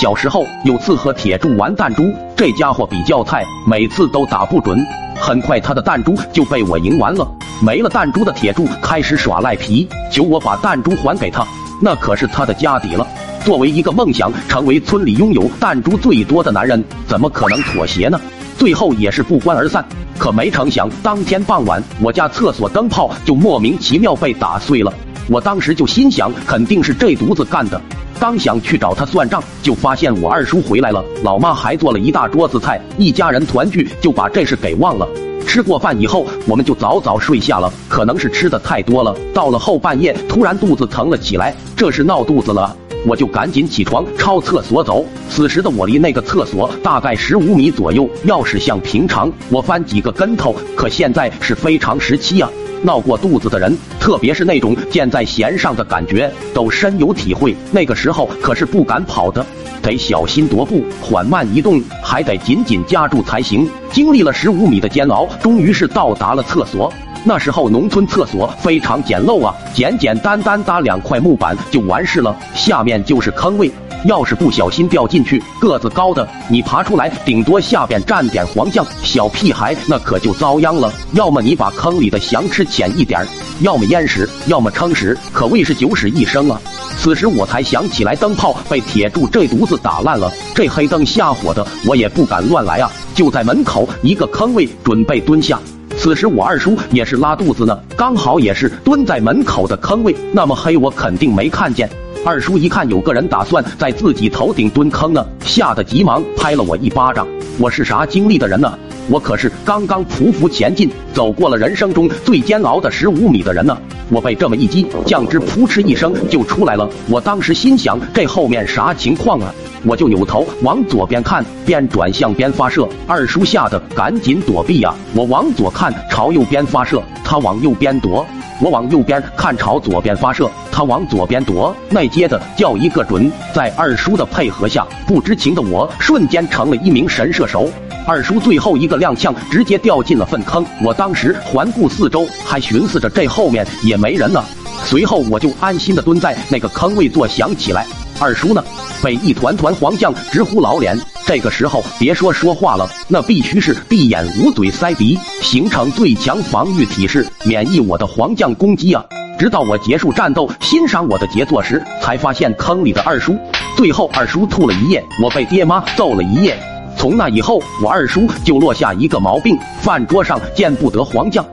小时候有次和铁柱玩弹珠，这家伙比较菜，每次都打不准。很快他的弹珠就被我赢完了，没了弹珠的铁柱开始耍赖皮，求我把弹珠还给他。那可是他的家底了。作为一个梦想成为村里拥有弹珠最多的男人，怎么可能妥协呢？最后也是不欢而散。可没成想，当天傍晚，我家厕所灯泡就莫名其妙被打碎了。我当时就心想，肯定是这犊子干的。刚想去找他算账，就发现我二叔回来了，老妈还做了一大桌子菜，一家人团聚，就把这事给忘了。吃过饭以后，我们就早早睡下了。可能是吃的太多了，到了后半夜，突然肚子疼了起来，这是闹肚子了。我就赶紧起床朝厕所走。此时的我离那个厕所大概十五米左右。要是像平常，我翻几个跟头，可现在是非常时期呀。闹过肚子的人，特别是那种箭在弦上的感觉，都深有体会。那个时候可是不敢跑的，得小心踱步，缓慢移动，还得紧紧夹住才行。经历了十五米的煎熬，终于是到达了厕所。那时候农村厕所非常简陋啊，简简单单搭两块木板就完事了，下面就是坑位。要是不小心掉进去，个子高的你爬出来，顶多下边蘸点黄酱；小屁孩那可就遭殃了。要么你把坑里的翔吃浅一点，要么淹死，要么撑死，可谓是九死一生啊！此时我才想起来，灯泡被铁柱这犊子打烂了，这黑灯瞎火的，我也不敢乱来啊！就在门口一个坑位，准备蹲下。此时我二叔也是拉肚子呢，刚好也是蹲在门口的坑位，那么黑我肯定没看见。二叔一看有个人打算在自己头顶蹲坑呢，吓得急忙拍了我一巴掌。我是啥经历的人呢？我可是刚刚匍匐前进，走过了人生中最煎熬的十五米的人呢。我被这么一击，酱汁扑哧一声就出来了。我当时心想，这后面啥情况啊？我就扭头往左边看，边转向边发射。二叔吓得赶紧躲避呀！我往左看，朝右边发射，他往右边躲。我往右边看，朝左边发射，他往左边躲，那接的叫一个准！在二叔的配合下，不知情的我瞬间成了一名神射手。二叔最后一个踉跄，直接掉进了粪坑。我当时环顾四周，还寻思着这后面也没人呢。随后我就安心的蹲在那个坑位坐想起来。二叔呢，被一团团黄酱直呼老脸。这个时候别说说话了，那必须是闭眼捂嘴塞鼻，形成最强防御体式，免疫我的黄酱攻击啊！直到我结束战斗，欣赏我的杰作时，才发现坑里的二叔。最后二叔吐了一夜，我被爹妈揍了一夜。从那以后，我二叔就落下一个毛病，饭桌上见不得黄酱。